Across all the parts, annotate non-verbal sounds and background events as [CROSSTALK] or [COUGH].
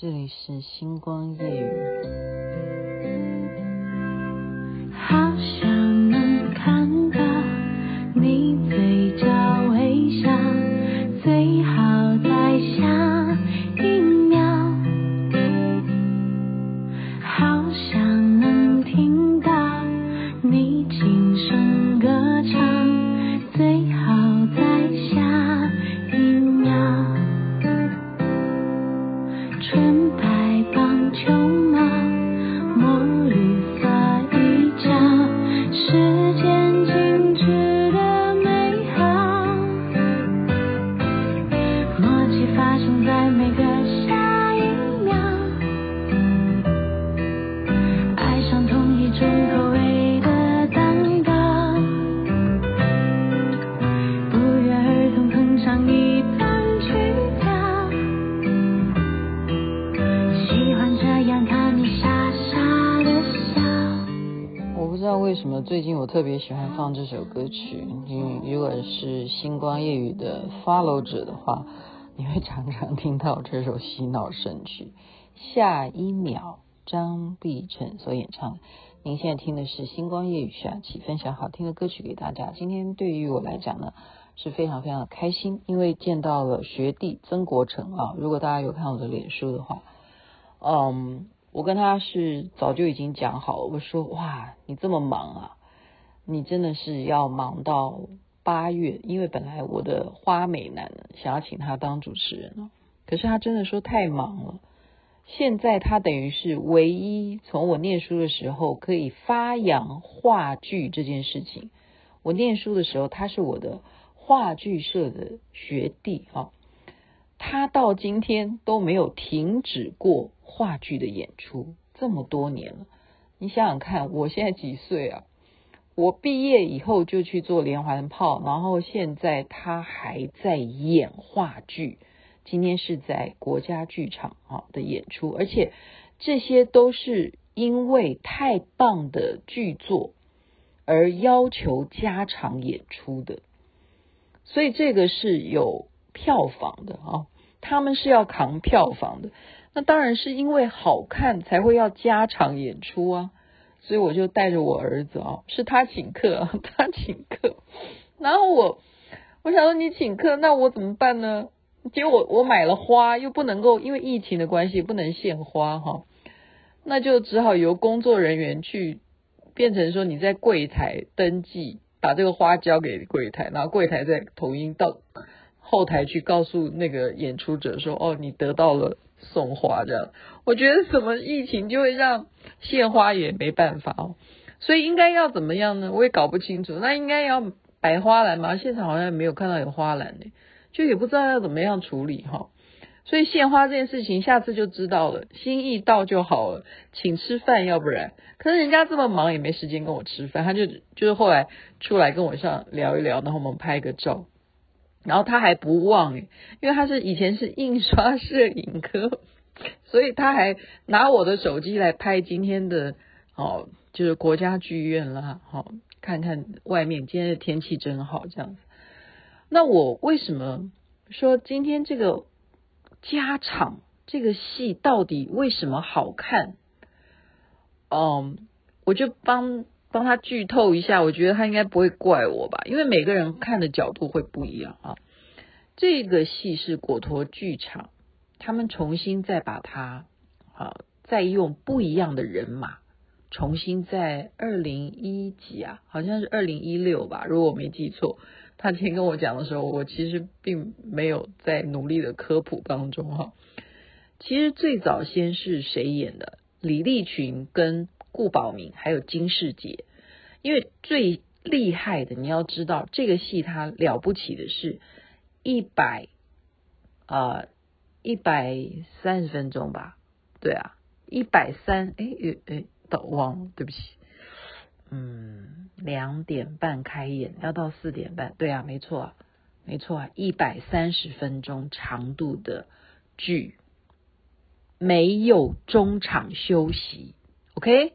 这里是星光夜雨。一起发生在每个下一秒，爱上同一种口味的蛋糕。不约而同哼唱一段曲调。喜欢这样看你傻傻的笑。我不知道为什么最近我特别喜欢放这首歌曲，你如果是星光夜雨的 follow 者的话。你会常常听到这首洗脑神曲。下一秒，张碧晨所演唱。您现在听的是星光夜雨下期分享好听的歌曲给大家。今天对于我来讲呢，是非常非常的开心，因为见到了学弟曾国成啊。如果大家有看我的脸书的话，嗯。我跟他是早就已经讲好了，我说哇，你这么忙啊，你真的是要忙到八月，因为本来我的花美男想要请他当主持人，可是他真的说太忙了。现在他等于是唯一从我念书的时候可以发扬话剧这件事情。我念书的时候，他是我的话剧社的学弟啊。他到今天都没有停止过话剧的演出，这么多年了。你想想看，我现在几岁啊？我毕业以后就去做连环炮，然后现在他还在演话剧。今天是在国家剧场啊的演出，而且这些都是因为太棒的剧作而要求加场演出的，所以这个是有。票房的啊，他们是要扛票房的，那当然是因为好看才会要加场演出啊，所以我就带着我儿子啊，是他请客，[LAUGHS] 他请客，然后我我想说你请客，那我怎么办呢？结果我买了花，又不能够因为疫情的关系不能献花哈，那就只好由工作人员去变成说你在柜台登记，把这个花交给柜台，然后柜台再统一到。后台去告诉那个演出者说：“哦，你得到了送花。”这样，我觉得什么疫情就会让献花也没办法哦，所以应该要怎么样呢？我也搞不清楚。那应该要摆花篮吗？现场好像没有看到有花篮呢，就也不知道要怎么样处理哈。所以献花这件事情，下次就知道了，心意到就好了，请吃饭，要不然，可是人家这么忙也没时间跟我吃饭，他就就是后来出来跟我上聊一聊，然后我们拍个照。然后他还不忘诶，因为他是以前是印刷摄影科，[LAUGHS] 所以他还拿我的手机来拍今天的哦，就是国家剧院啦，好、哦、看看外面今天的天气真好这样子。那我为什么说今天这个加场这个戏到底为什么好看？嗯，我就帮。帮他剧透一下，我觉得他应该不会怪我吧，因为每个人看的角度会不一样啊。这个戏是果陀剧场，他们重新再把它啊，再用不一样的人马，重新在二零一几啊，好像是二零一六吧，如果我没记错。他今天跟我讲的时候，我其实并没有在努力的科普当中哈。其实最早先是谁演的？李立群跟。顾宝明还有金世杰，因为最厉害的，你要知道这个戏它了不起的是一百啊一百三十分钟吧？对啊，一百三哎哎都忘了，对不起，嗯，两点半开演要到四点半，对啊，没错啊，没错啊，一百三十分钟长度的剧，没有中场休息。，OK。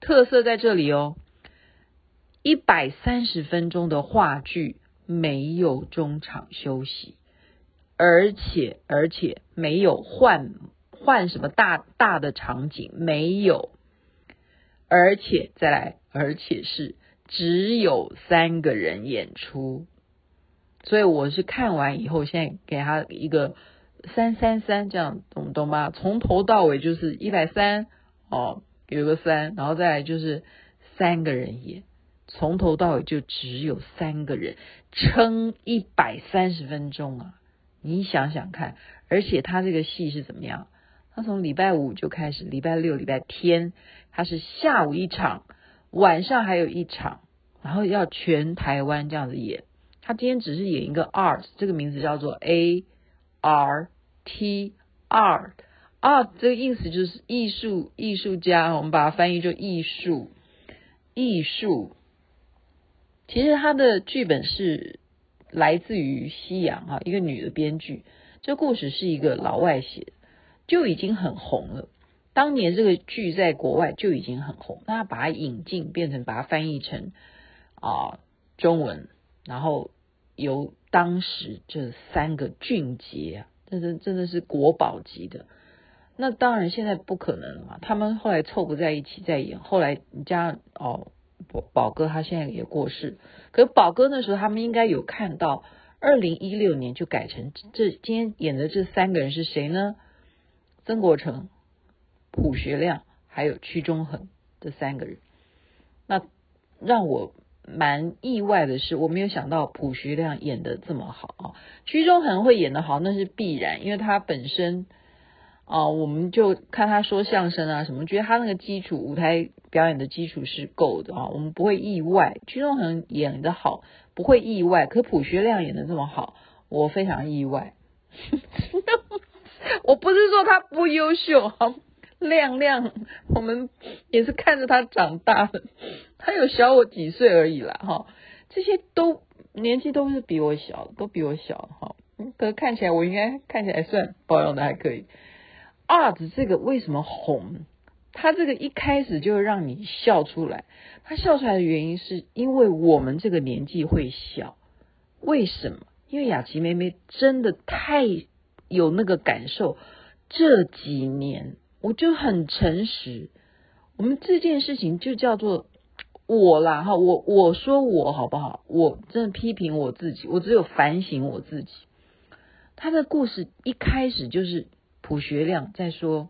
特色在这里哦，一百三十分钟的话剧没有中场休息，而且而且没有换换什么大大的场景，没有，而且再来，而且是只有三个人演出，所以我是看完以后，现在给他一个三三三这样，懂懂吗？从头到尾就是一百三哦，有个三，然后再来就是三个人演。从头到尾就只有三个人撑一百三十分钟啊！你想想看，而且他这个戏是怎么样？他从礼拜五就开始，礼拜六、礼拜天他是下午一场，晚上还有一场，然后要全台湾这样子演。他今天只是演一个 art，这个名字叫做 A R T art 啊这个意思就是艺术、艺术家，我们把它翻译就艺术、艺术。其实他的剧本是来自于西洋哈，一个女的编剧。这故事是一个老外写的，就已经很红了。当年这个剧在国外就已经很红，那他把它引进，变成把它翻译成啊中文，然后由当时这三个俊杰啊，真的真的是国宝级的。那当然现在不可能了嘛，他们后来凑不在一起再演，后来加哦。宝宝哥他现在也过世，可宝哥那时候他们应该有看到，二零一六年就改成这今天演的这三个人是谁呢？曾国成、朴学亮还有屈中恒这三个人。那让我蛮意外的是，我没有想到朴学亮演的这么好啊，屈中恒会演得好那是必然，因为他本身。啊，我们就看他说相声啊什么，觉得他那个基础舞台表演的基础是够的啊，我们不会意外。屈中恒演得好，不会意外。可朴学亮演的这么好，我非常意外。[LAUGHS] 我不是说他不优秀啊，亮亮，我们也是看着他长大的，他有小我几岁而已啦哈。这些都年纪都是比我小，都比我小哈。可是看起来我应该看起来算保养的还可以。Art 这个为什么红？他这个一开始就让你笑出来。他笑出来的原因是因为我们这个年纪会笑。为什么？因为雅琪妹妹真的太有那个感受。这几年我就很诚实，我们这件事情就叫做我啦哈。我我说我好不好？我真的批评我自己，我只有反省我自己。他的故事一开始就是。卜学亮在说，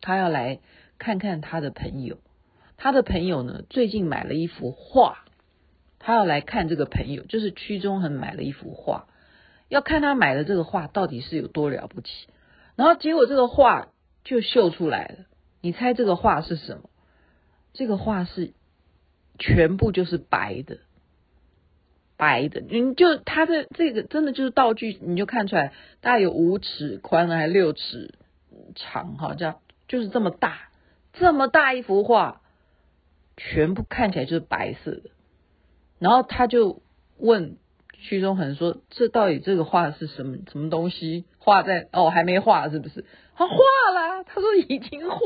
他要来看看他的朋友。他的朋友呢，最近买了一幅画，他要来看这个朋友，就是屈中恒买了一幅画，要看他买的这个画到底是有多了不起。然后结果这个画就秀出来了，你猜这个画是什么？这个画是全部就是白的。白的，你就它的这个真的就是道具，你就看出来大概有五尺宽还六尺长哈，这样就是这么大，这么大一幅画，全部看起来就是白色的。然后他就问屈中恒说：“这到底这个画是什么什么东西？画在哦还没画是不是？他画了，他说已经画，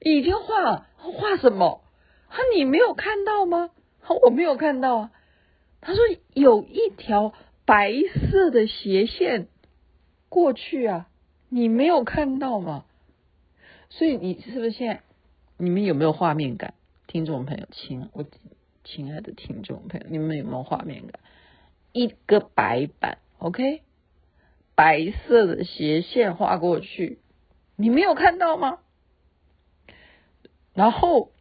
已经画了，画什么？他你没有看到吗？我没有看到啊。”他说有一条白色的斜线过去啊，你没有看到吗？所以你是不是现在你们有没有画面感？听众朋友，亲我亲爱的听众朋友，你们有没有画面感？一个白板，OK，白色的斜线画过去，你没有看到吗？然后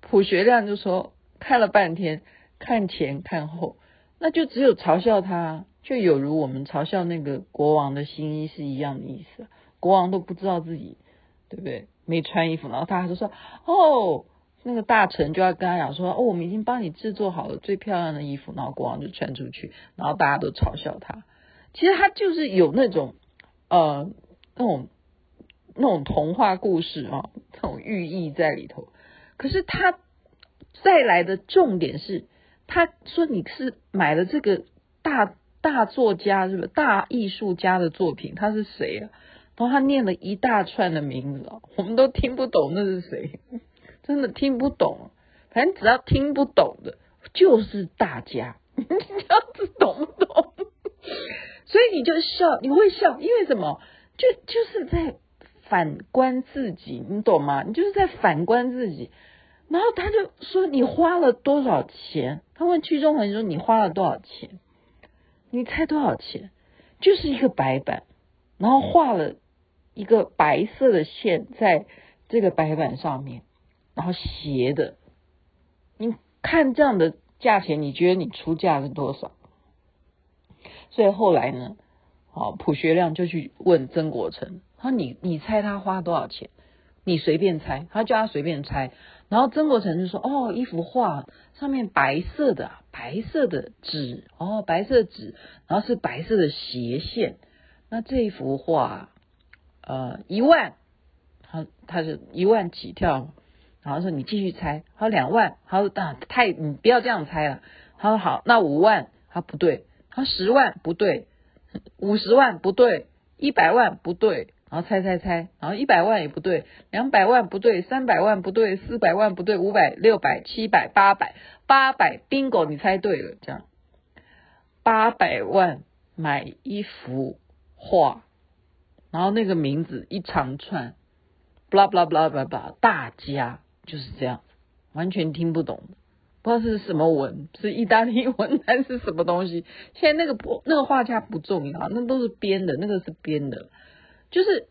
普学亮就说看了半天。看前看后，那就只有嘲笑他，就有如我们嘲笑那个国王的新衣是一样的意思。国王都不知道自己对不对？没穿衣服，然后他还就说：“哦，那个大臣就要跟他讲说：‘哦，我们已经帮你制作好了最漂亮的衣服。’然后国王就穿出去，然后大家都嘲笑他。其实他就是有那种呃那种那种童话故事啊，那种寓意在里头。可是他再来的重点是。他说：“你是买了这个大大作家，是不是大艺术家的作品？他是谁啊？”然后他念了一大串的名字，[LAUGHS] 我们都听不懂那是谁，真的听不懂。反正只要听不懂的，就是大家，[LAUGHS] 这样子懂不懂？所以你就笑，你会笑，因为什么？就就是在反观自己，你懂吗？你就是在反观自己。然后他就说：“你花了多少钱？”他问屈中恒说：“你花了多少钱？你猜多少钱？”就是一个白板，然后画了一个白色的线在这个白板上面，然后斜的。你看这样的价钱，你觉得你出价是多少？所以后来呢，好，卜学亮就去问曾国成，他说：“你你猜他花多少钱？你随便猜。”他叫他随便猜。然后曾国成就说：“哦，一幅画上面白色的白色的纸，哦，白色纸，然后是白色的斜线。那这一幅画，呃，一万，他他是一万起跳。然后说你继续猜，他说两万，他说啊太你不要这样猜了。他说好，那五万，他不对，他说十万不对，五十万不对，一百万不对。”然后猜猜猜，然后一百万也不对，两百万不对，三百万不对，四百万不对，五百、六百、七百、八百，八百，bingo，你猜对了，这样，八百万买一幅画，然后那个名字一长串，blah blah blah blah blah，大家就是这样，完全听不懂，不知道是什么文，是意大利文还是什么东西。现在那个不，那个画家不重要，那都是编的，那个是编的。就是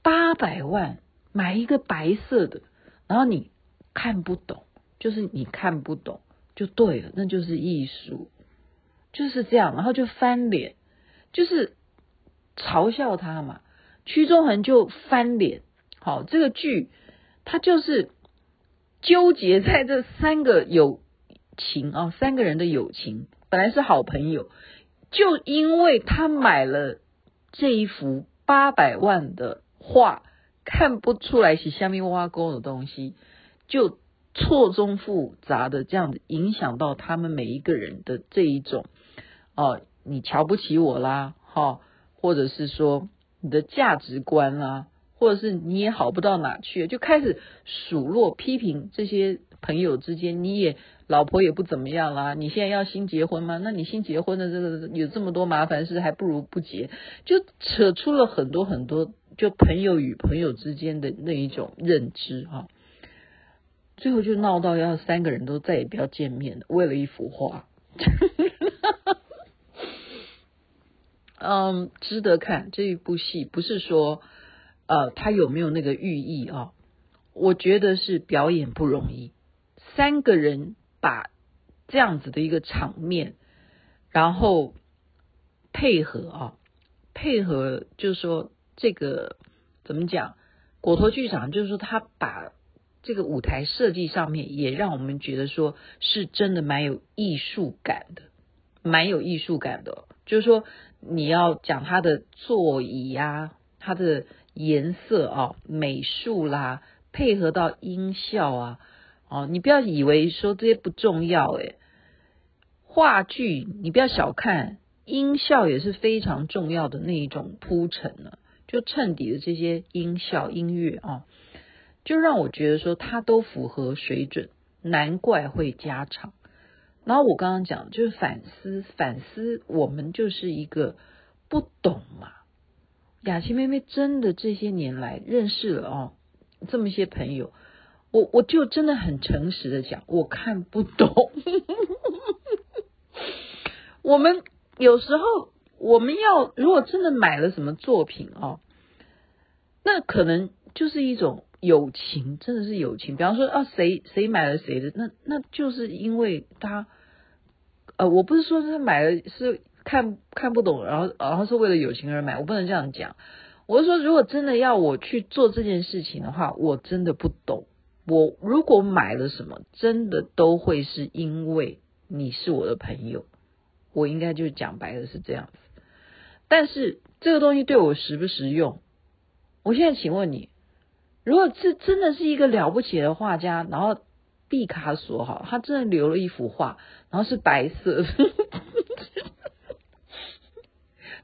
八百万买一个白色的，然后你看不懂，就是你看不懂就对了，那就是艺术，就是这样，然后就翻脸，就是嘲笑他嘛。屈中恒就翻脸，好，这个剧他就是纠结在这三个友情啊，三个人的友情本来是好朋友，就因为他买了这一幅。八百万的画看不出来是下面挖沟的东西，就错综复杂的这样子影响到他们每一个人的这一种哦，你瞧不起我啦，哈，或者是说你的价值观啦，或者是你也好不到哪去，就开始数落批评这些朋友之间，你也。老婆也不怎么样啦，你现在要新结婚吗？那你新结婚的这个有这么多麻烦事，还不如不结，就扯出了很多很多，就朋友与朋友之间的那一种认知哈。最后就闹到要三个人都再也不要见面了，为了一幅画。[LAUGHS] 嗯，值得看这一部戏，不是说呃他有没有那个寓意啊？我觉得是表演不容易，三个人。把这样子的一个场面，然后配合啊，配合就是说这个怎么讲？果陀剧场就是说他把这个舞台设计上面也让我们觉得说是真的蛮有艺术感的，蛮有艺术感的。就是说你要讲他的座椅呀，他的颜色啊，美术啦，配合到音效啊。哦，你不要以为说这些不重要诶，话剧你不要小看，音效也是非常重要的那一种铺陈呢。就衬底的这些音效音乐啊，就让我觉得说它都符合水准，难怪会加长。然后我刚刚讲就是反思反思，我们就是一个不懂嘛。雅琪妹妹真的这些年来认识了哦，这么些朋友。我我就真的很诚实的讲，我看不懂。我们有时候我们要如果真的买了什么作品哦，那可能就是一种友情，真的是友情。比方说啊，谁谁买了谁的，那那就是因为他，呃，我不是说他买了是看看不懂，然后然后是为了友情而买，我不能这样讲。我是说，如果真的要我去做这件事情的话，我真的不懂。我如果买了什么，真的都会是因为你是我的朋友，我应该就讲白了是这样子。但是这个东西对我实不实用？我现在请问你，如果这真的是一个了不起的画家，然后毕卡索哈，他真的留了一幅画，然后是白色的，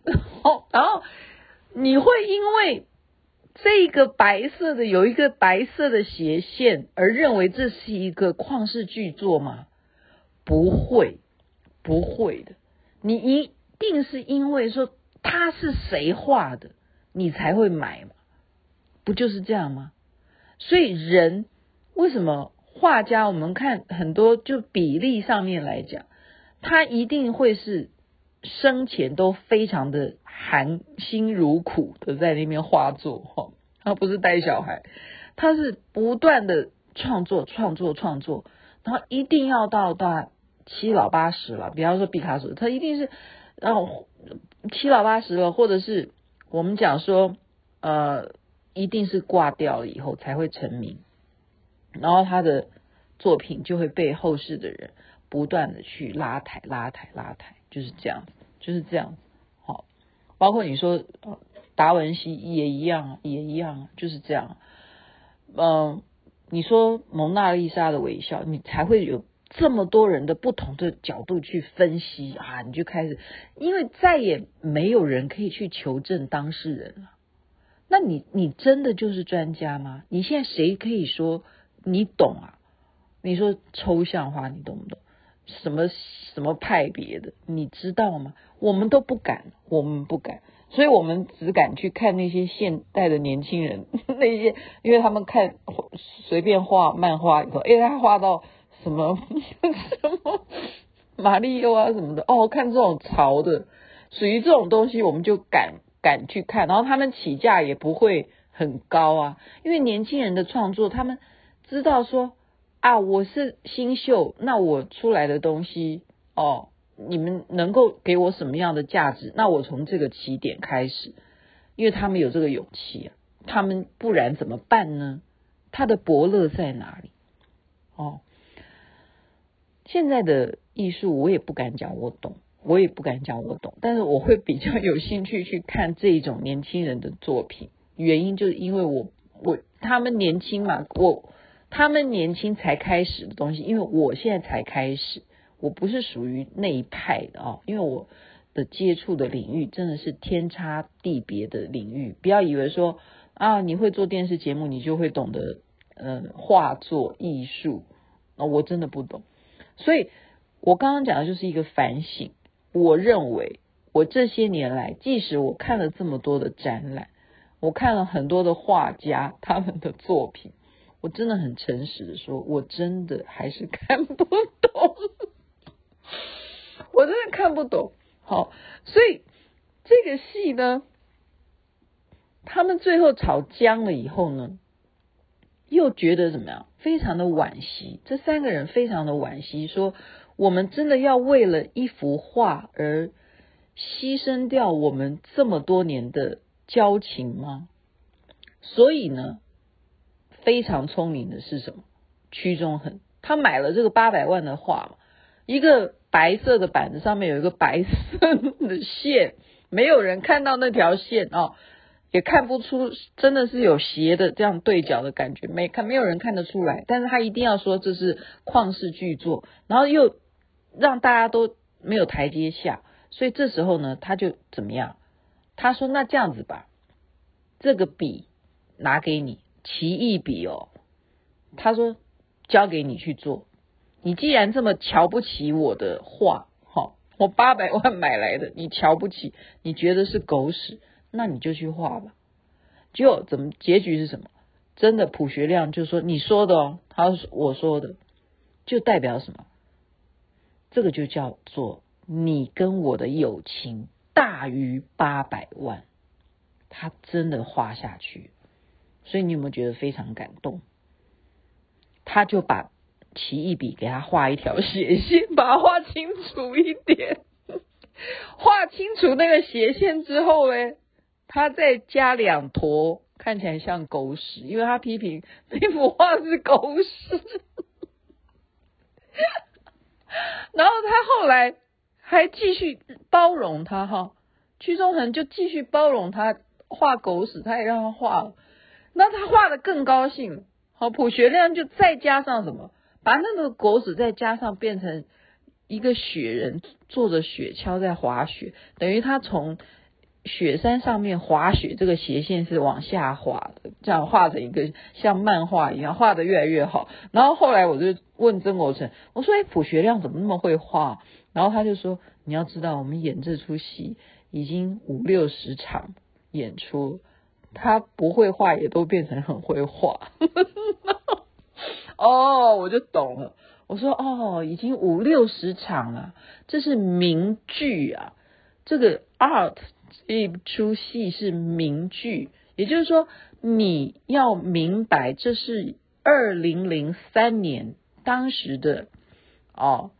然后然后你会因为。这个白色的有一个白色的斜线，而认为这是一个旷世巨作吗？不会，不会的。你一定是因为说他是谁画的，你才会买嘛，不就是这样吗？所以人为什么画家？我们看很多就比例上面来讲，他一定会是生前都非常的含辛茹苦的在那边画作哈，他不是带小孩，他是不断的创作创作创作，然后一定要到到七老八十了，比方说毕卡索，他一定是然后七老八十了，或者是我们讲说呃。一定是挂掉了以后才会成名，然后他的作品就会被后世的人不断的去拉抬、拉抬、拉抬，就是这样子，就是这样子。好，包括你说达文西也一样，也一样，就是这样。嗯，你说蒙娜丽莎的微笑，你才会有这么多人的不同的角度去分析啊，你就开始，因为再也没有人可以去求证当事人了。那你你真的就是专家吗？你现在谁可以说你懂啊？你说抽象化你懂不懂？什么什么派别的你知道吗？我们都不敢，我们不敢，所以我们只敢去看那些现代的年轻人，[LAUGHS] 那些因为他们看随便画漫画以后，哎，他画到什么 [LAUGHS] 什么马里奥啊什么的，哦，看这种潮的，属于这种东西，我们就敢。敢去看，然后他们起价也不会很高啊，因为年轻人的创作，他们知道说啊，我是新秀，那我出来的东西哦，你们能够给我什么样的价值？那我从这个起点开始，因为他们有这个勇气啊，他们不然怎么办呢？他的伯乐在哪里？哦，现在的艺术我也不敢讲我懂。我也不敢讲我懂，但是我会比较有兴趣去看这一种年轻人的作品，原因就是因为我我他们年轻嘛，我他们年轻才开始的东西，因为我现在才开始，我不是属于那一派的啊，因为我的接触的领域真的是天差地别的领域，不要以为说啊你会做电视节目，你就会懂得嗯画作艺术啊，我真的不懂，所以我刚刚讲的就是一个反省。我认为，我这些年来，即使我看了这么多的展览，我看了很多的画家他们的作品，我真的很诚实的说，我真的还是看不懂，我真的看不懂。好，所以这个戏呢，他们最后吵僵了以后呢，又觉得怎么样？非常的惋惜，这三个人非常的惋惜，说。我们真的要为了一幅画而牺牲掉我们这么多年的交情吗？所以呢，非常聪明的是什么？屈中恒，他买了这个八百万的画，一个白色的板子上面有一个白色的线，没有人看到那条线哦。也看不出真的是有斜的这样对角的感觉，没看没有人看得出来，但是他一定要说这是旷世巨作，然后又。让大家都没有台阶下，所以这时候呢，他就怎么样？他说：“那这样子吧，这个笔拿给你，奇异笔哦。”他说：“交给你去做。你既然这么瞧不起我的画，哈，我八百万买来的，你瞧不起，你觉得是狗屎，那你就去画吧。”就怎么结局是什么？真的，普学亮就说：“你说的哦。”他说：“我说的，就代表什么？”这个就叫做你跟我的友情大于八百万，他真的画下去，所以你有没有觉得非常感动？他就把奇异笔给他画一条斜线，把它画清楚一点，[LAUGHS] 画清楚那个斜线之后呢，他再加两坨，看起来像狗屎，因为他批评那幅画是狗屎。[LAUGHS] 然后他后来还继续包容他哈，屈中恒就继续包容他画狗屎，他也让他画了，那他画的更高兴。好，卜学亮就再加上什么，把那个狗屎再加上变成一个雪人坐着雪橇在滑雪，等于他从。雪山上面滑雪，这个斜线是往下滑的，这样画成一个像漫画一样，画的越来越好。然后后来我就问曾国城，我说：“哎，卜学亮怎么那么会画？”然后他就说：“你要知道，我们演这出戏已经五六十场，演出，他不会画也都变成很会画。[LAUGHS] 哦，我就懂了。我说哦，已经五六十场了，这是名剧啊。这个 art 这出戏是名剧，也就是说你要明白，这是二零零三年当时的哦，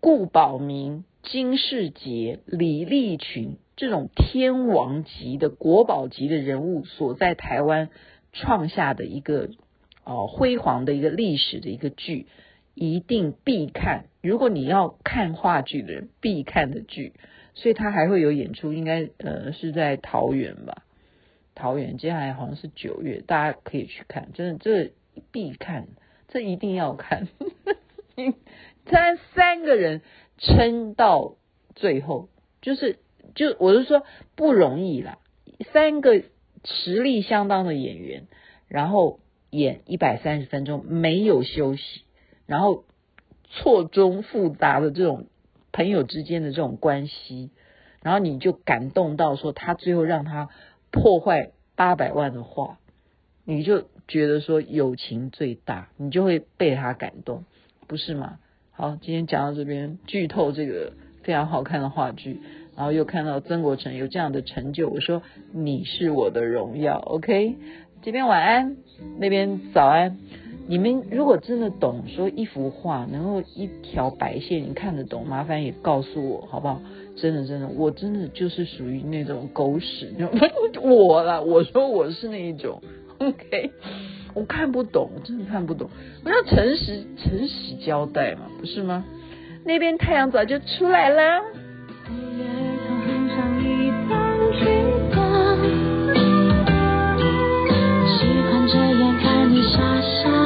顾宝明、金世杰、李立群这种天王级的国宝级的人物所在台湾创下的一个哦辉煌的一个历史的一个剧。一定必看，如果你要看话剧的人必看的剧，所以他还会有演出，应该呃是在桃园吧？桃园接下来好像是九月，大家可以去看，真的这必看，这一定要看。[LAUGHS] 他三个人撑到最后，就是就我是说不容易啦，三个实力相当的演员，然后演一百三十分钟没有休息。然后错综复杂的这种朋友之间的这种关系，然后你就感动到说他最后让他破坏八百万的话，你就觉得说友情最大，你就会被他感动，不是吗？好，今天讲到这边，剧透这个非常好看的话剧，然后又看到曾国成有这样的成就，我说你是我的荣耀，OK，这边晚安，那边早安。你们如果真的懂说一幅画能够一条白线你看得懂，麻烦也告诉我好不好？真的真的，我真的就是属于那种狗屎，[LAUGHS] 我啦，我说我是那一种，OK，我看不懂，真的看不懂，我要诚实诚实交代嘛，不是吗？那边太阳早就出来了。傻傻。